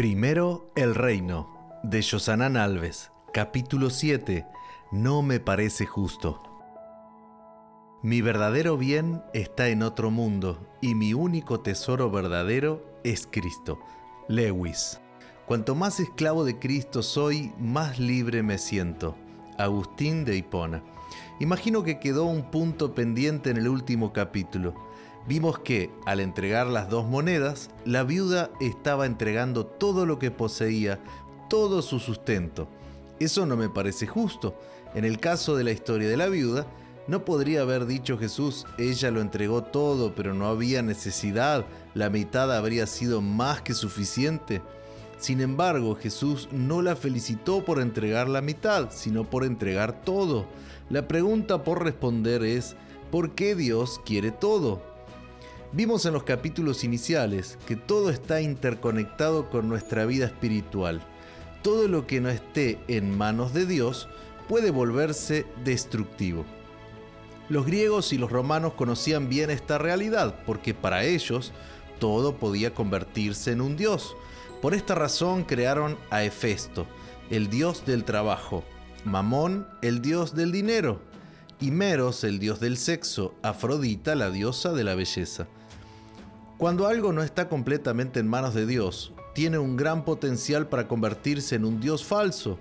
Primero el reino, de Josanán Alves, capítulo 7, No me parece justo. Mi verdadero bien está en otro mundo y mi único tesoro verdadero es Cristo. Lewis. Cuanto más esclavo de Cristo soy, más libre me siento. Agustín de Hipona. Imagino que quedó un punto pendiente en el último capítulo vimos que, al entregar las dos monedas, la viuda estaba entregando todo lo que poseía, todo su sustento. Eso no me parece justo. En el caso de la historia de la viuda, no podría haber dicho Jesús, ella lo entregó todo, pero no había necesidad, la mitad habría sido más que suficiente. Sin embargo, Jesús no la felicitó por entregar la mitad, sino por entregar todo. La pregunta por responder es, ¿por qué Dios quiere todo? Vimos en los capítulos iniciales que todo está interconectado con nuestra vida espiritual. Todo lo que no esté en manos de Dios puede volverse destructivo. Los griegos y los romanos conocían bien esta realidad porque para ellos todo podía convertirse en un dios. Por esta razón crearon a Hefesto, el dios del trabajo, Mamón, el dios del dinero, y Meros, el dios del sexo, Afrodita, la diosa de la belleza. Cuando algo no está completamente en manos de Dios, tiene un gran potencial para convertirse en un Dios falso.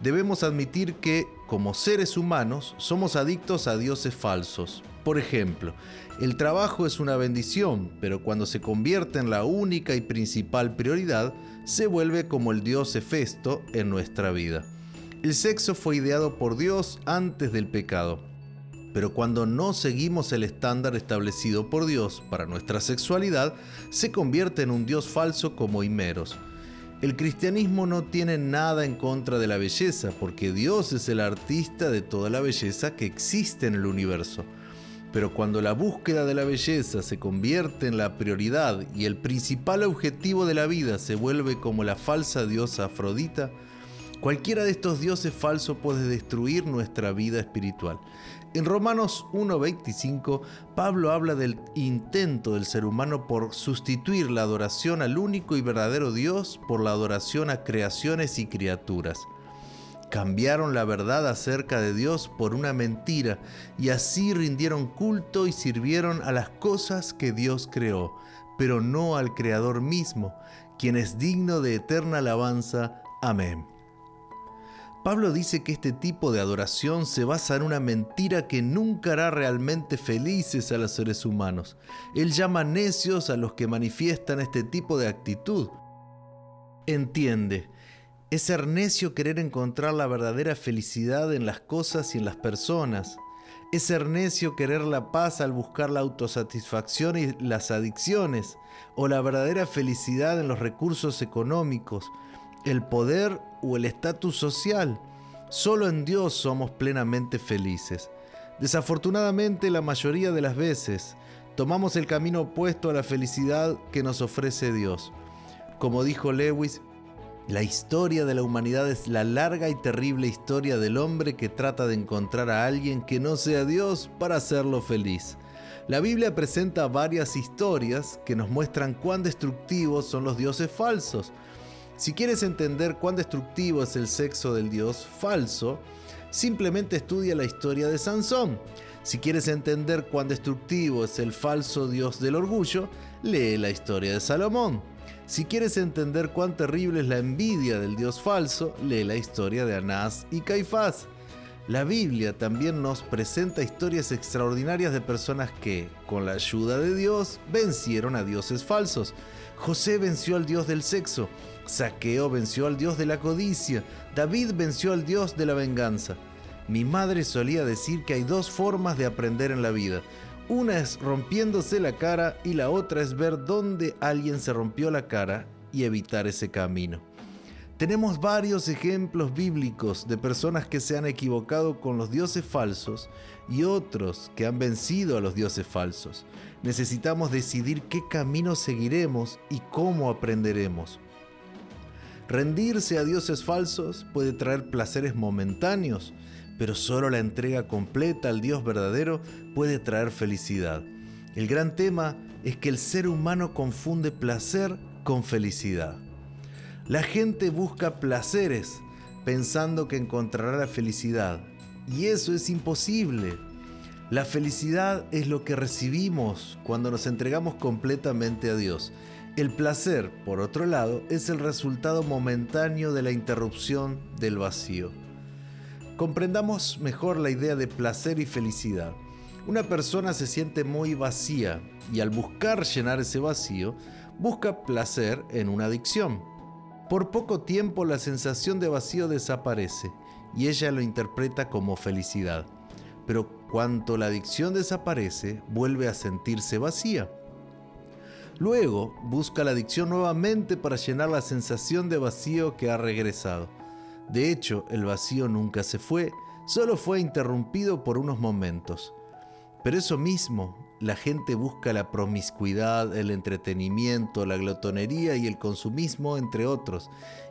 Debemos admitir que, como seres humanos, somos adictos a dioses falsos. Por ejemplo, el trabajo es una bendición, pero cuando se convierte en la única y principal prioridad, se vuelve como el dios Hefesto en nuestra vida. El sexo fue ideado por Dios antes del pecado. Pero cuando no seguimos el estándar establecido por Dios para nuestra sexualidad, se convierte en un Dios falso como Himeros. El cristianismo no tiene nada en contra de la belleza, porque Dios es el artista de toda la belleza que existe en el universo. Pero cuando la búsqueda de la belleza se convierte en la prioridad y el principal objetivo de la vida se vuelve como la falsa diosa Afrodita, Cualquiera de estos dioses falsos puede destruir nuestra vida espiritual. En Romanos 1.25, Pablo habla del intento del ser humano por sustituir la adoración al único y verdadero Dios por la adoración a creaciones y criaturas. Cambiaron la verdad acerca de Dios por una mentira y así rindieron culto y sirvieron a las cosas que Dios creó, pero no al Creador mismo, quien es digno de eterna alabanza. Amén. Pablo dice que este tipo de adoración se basa en una mentira que nunca hará realmente felices a los seres humanos. Él llama necios a los que manifiestan este tipo de actitud. Entiende, es ser necio querer encontrar la verdadera felicidad en las cosas y en las personas. Es ser necio querer la paz al buscar la autosatisfacción y las adicciones, o la verdadera felicidad en los recursos económicos, el poder o el estatus social. Solo en Dios somos plenamente felices. Desafortunadamente la mayoría de las veces tomamos el camino opuesto a la felicidad que nos ofrece Dios. Como dijo Lewis, la historia de la humanidad es la larga y terrible historia del hombre que trata de encontrar a alguien que no sea Dios para hacerlo feliz. La Biblia presenta varias historias que nos muestran cuán destructivos son los dioses falsos. Si quieres entender cuán destructivo es el sexo del dios falso, simplemente estudia la historia de Sansón. Si quieres entender cuán destructivo es el falso dios del orgullo, lee la historia de Salomón. Si quieres entender cuán terrible es la envidia del dios falso, lee la historia de Anás y Caifás. La Biblia también nos presenta historias extraordinarias de personas que, con la ayuda de Dios, vencieron a dioses falsos. José venció al dios del sexo, Saqueo venció al dios de la codicia, David venció al dios de la venganza. Mi madre solía decir que hay dos formas de aprender en la vida. Una es rompiéndose la cara y la otra es ver dónde alguien se rompió la cara y evitar ese camino. Tenemos varios ejemplos bíblicos de personas que se han equivocado con los dioses falsos y otros que han vencido a los dioses falsos. Necesitamos decidir qué camino seguiremos y cómo aprenderemos. Rendirse a dioses falsos puede traer placeres momentáneos, pero solo la entrega completa al Dios verdadero puede traer felicidad. El gran tema es que el ser humano confunde placer con felicidad. La gente busca placeres pensando que encontrará la felicidad. Y eso es imposible. La felicidad es lo que recibimos cuando nos entregamos completamente a Dios. El placer, por otro lado, es el resultado momentáneo de la interrupción del vacío. Comprendamos mejor la idea de placer y felicidad. Una persona se siente muy vacía y al buscar llenar ese vacío, busca placer en una adicción. Por poco tiempo la sensación de vacío desaparece y ella lo interpreta como felicidad. Pero cuanto la adicción desaparece, vuelve a sentirse vacía. Luego busca la adicción nuevamente para llenar la sensación de vacío que ha regresado. De hecho, el vacío nunca se fue, solo fue interrumpido por unos momentos. Pero eso mismo, la gente busca la promiscuidad, el entretenimiento, la glotonería y el consumismo, entre otros,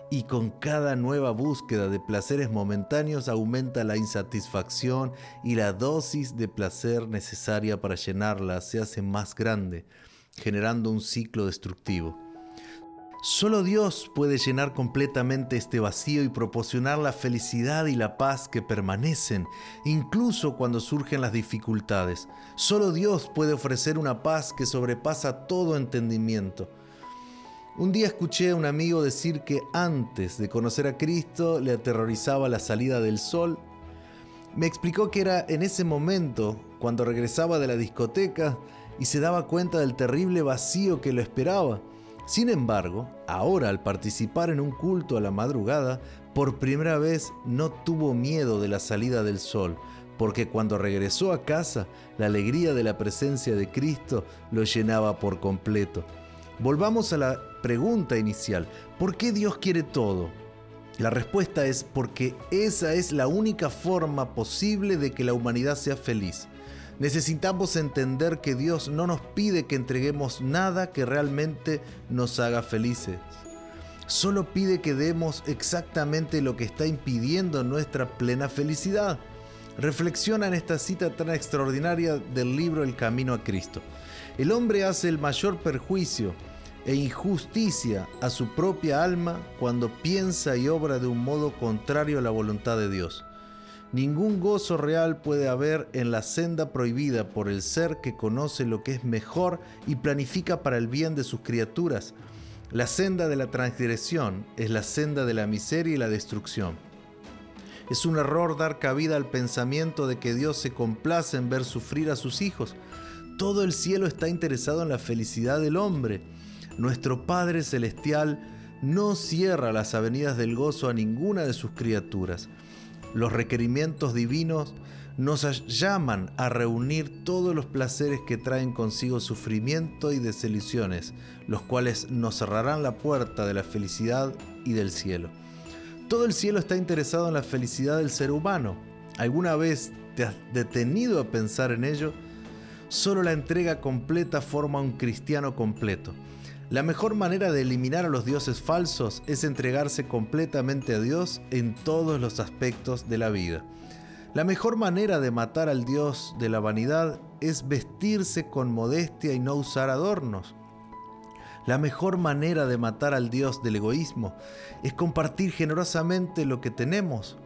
y con cada nueva búsqueda de placeres momentáneos aumenta la insatisfacción y la dosis de placer necesaria para llenarla se hace más grande, generando un ciclo destructivo. Solo Dios puede llenar completamente este vacío y proporcionar la felicidad y la paz que permanecen, incluso cuando surgen las dificultades. Solo Dios puede ofrecer una paz que sobrepasa todo entendimiento. Un día escuché a un amigo decir que antes de conocer a Cristo le aterrorizaba la salida del sol. Me explicó que era en ese momento, cuando regresaba de la discoteca y se daba cuenta del terrible vacío que lo esperaba sin embargo, ahora al participar en un culto a la madrugada, por primera vez no tuvo miedo de la salida del sol, porque cuando regresó a casa, la alegría de la presencia de Cristo lo llenaba por completo. Volvamos a la pregunta inicial, ¿por qué Dios quiere todo? La respuesta es porque esa es la única forma posible de que la humanidad sea feliz. Necesitamos entender que Dios no nos pide que entreguemos nada que realmente nos haga felices. Solo pide que demos exactamente lo que está impidiendo nuestra plena felicidad. Reflexiona en esta cita tan extraordinaria del libro El Camino a Cristo. El hombre hace el mayor perjuicio e injusticia a su propia alma cuando piensa y obra de un modo contrario a la voluntad de Dios. Ningún gozo real puede haber en la senda prohibida por el ser que conoce lo que es mejor y planifica para el bien de sus criaturas. La senda de la transgresión es la senda de la miseria y la destrucción. Es un error dar cabida al pensamiento de que Dios se complace en ver sufrir a sus hijos. Todo el cielo está interesado en la felicidad del hombre. Nuestro Padre Celestial no cierra las avenidas del gozo a ninguna de sus criaturas. Los requerimientos divinos nos llaman a reunir todos los placeres que traen consigo sufrimiento y desilusiones, los cuales nos cerrarán la puerta de la felicidad y del cielo. Todo el cielo está interesado en la felicidad del ser humano. ¿Alguna vez te has detenido a pensar en ello? Solo la entrega completa forma un cristiano completo. La mejor manera de eliminar a los dioses falsos es entregarse completamente a Dios en todos los aspectos de la vida. La mejor manera de matar al Dios de la vanidad es vestirse con modestia y no usar adornos. La mejor manera de matar al Dios del egoísmo es compartir generosamente lo que tenemos.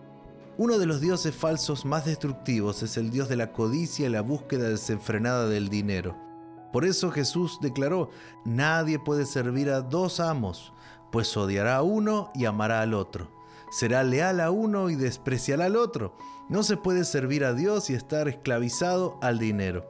Uno de los dioses falsos más destructivos es el Dios de la codicia y la búsqueda desenfrenada del dinero. Por eso Jesús declaró, nadie puede servir a dos amos, pues odiará a uno y amará al otro. Será leal a uno y despreciará al otro. No se puede servir a Dios y estar esclavizado al dinero.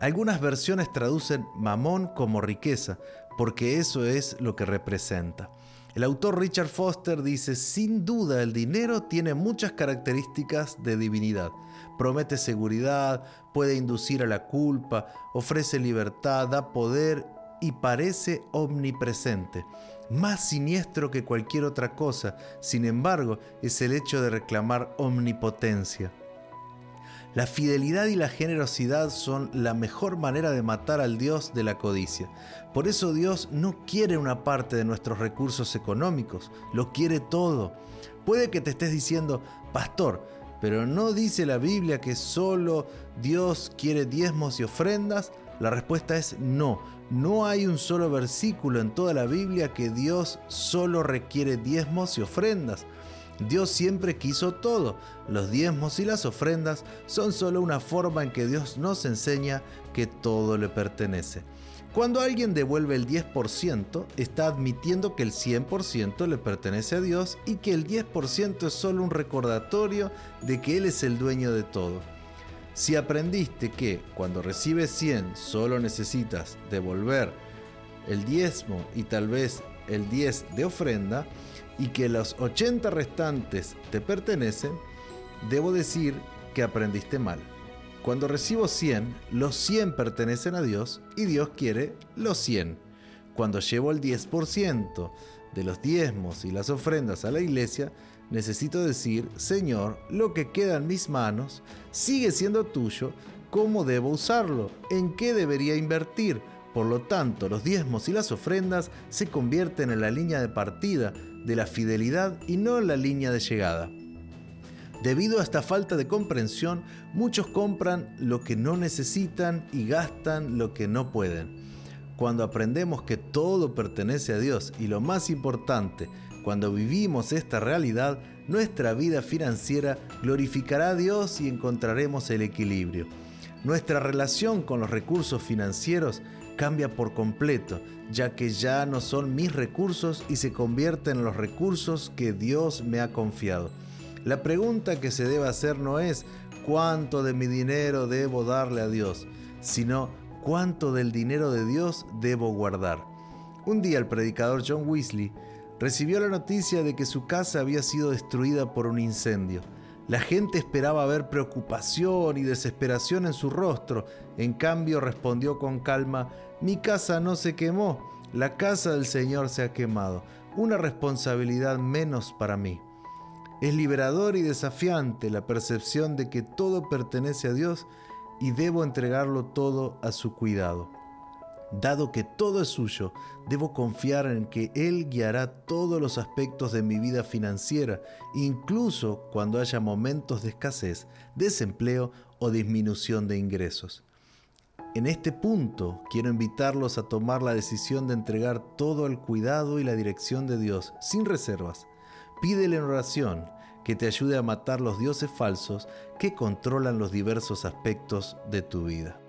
Algunas versiones traducen mamón como riqueza, porque eso es lo que representa. El autor Richard Foster dice, sin duda el dinero tiene muchas características de divinidad. Promete seguridad, puede inducir a la culpa, ofrece libertad, da poder y parece omnipresente. Más siniestro que cualquier otra cosa, sin embargo, es el hecho de reclamar omnipotencia. La fidelidad y la generosidad son la mejor manera de matar al Dios de la codicia. Por eso Dios no quiere una parte de nuestros recursos económicos, lo quiere todo. Puede que te estés diciendo, pastor, pero ¿no dice la Biblia que solo Dios quiere diezmos y ofrendas? La respuesta es no. No hay un solo versículo en toda la Biblia que Dios solo requiere diezmos y ofrendas. Dios siempre quiso todo. Los diezmos y las ofrendas son solo una forma en que Dios nos enseña que todo le pertenece. Cuando alguien devuelve el 10%, está admitiendo que el 100% le pertenece a Dios y que el 10% es solo un recordatorio de que Él es el dueño de todo. Si aprendiste que cuando recibes 100 solo necesitas devolver el diezmo y tal vez el 10 de ofrenda y que los 80 restantes te pertenecen, debo decir que aprendiste mal. Cuando recibo 100, los 100 pertenecen a Dios y Dios quiere los 100. Cuando llevo el 10% de los diezmos y las ofrendas a la iglesia, necesito decir, Señor, lo que queda en mis manos sigue siendo tuyo, ¿cómo debo usarlo? ¿En qué debería invertir? Por lo tanto, los diezmos y las ofrendas se convierten en la línea de partida de la fidelidad y no en la línea de llegada. Debido a esta falta de comprensión, muchos compran lo que no necesitan y gastan lo que no pueden. Cuando aprendemos que todo pertenece a Dios y lo más importante, cuando vivimos esta realidad, nuestra vida financiera glorificará a Dios y encontraremos el equilibrio. Nuestra relación con los recursos financieros cambia por completo, ya que ya no son mis recursos y se convierten en los recursos que Dios me ha confiado. La pregunta que se debe hacer no es cuánto de mi dinero debo darle a Dios, sino cuánto del dinero de Dios debo guardar. Un día el predicador John Weasley recibió la noticia de que su casa había sido destruida por un incendio. La gente esperaba ver preocupación y desesperación en su rostro, en cambio respondió con calma, mi casa no se quemó, la casa del Señor se ha quemado, una responsabilidad menos para mí. Es liberador y desafiante la percepción de que todo pertenece a Dios y debo entregarlo todo a su cuidado. Dado que todo es suyo, debo confiar en que Él guiará todos los aspectos de mi vida financiera, incluso cuando haya momentos de escasez, desempleo o disminución de ingresos. En este punto quiero invitarlos a tomar la decisión de entregar todo al cuidado y la dirección de Dios, sin reservas. Pídele en oración que te ayude a matar los dioses falsos que controlan los diversos aspectos de tu vida.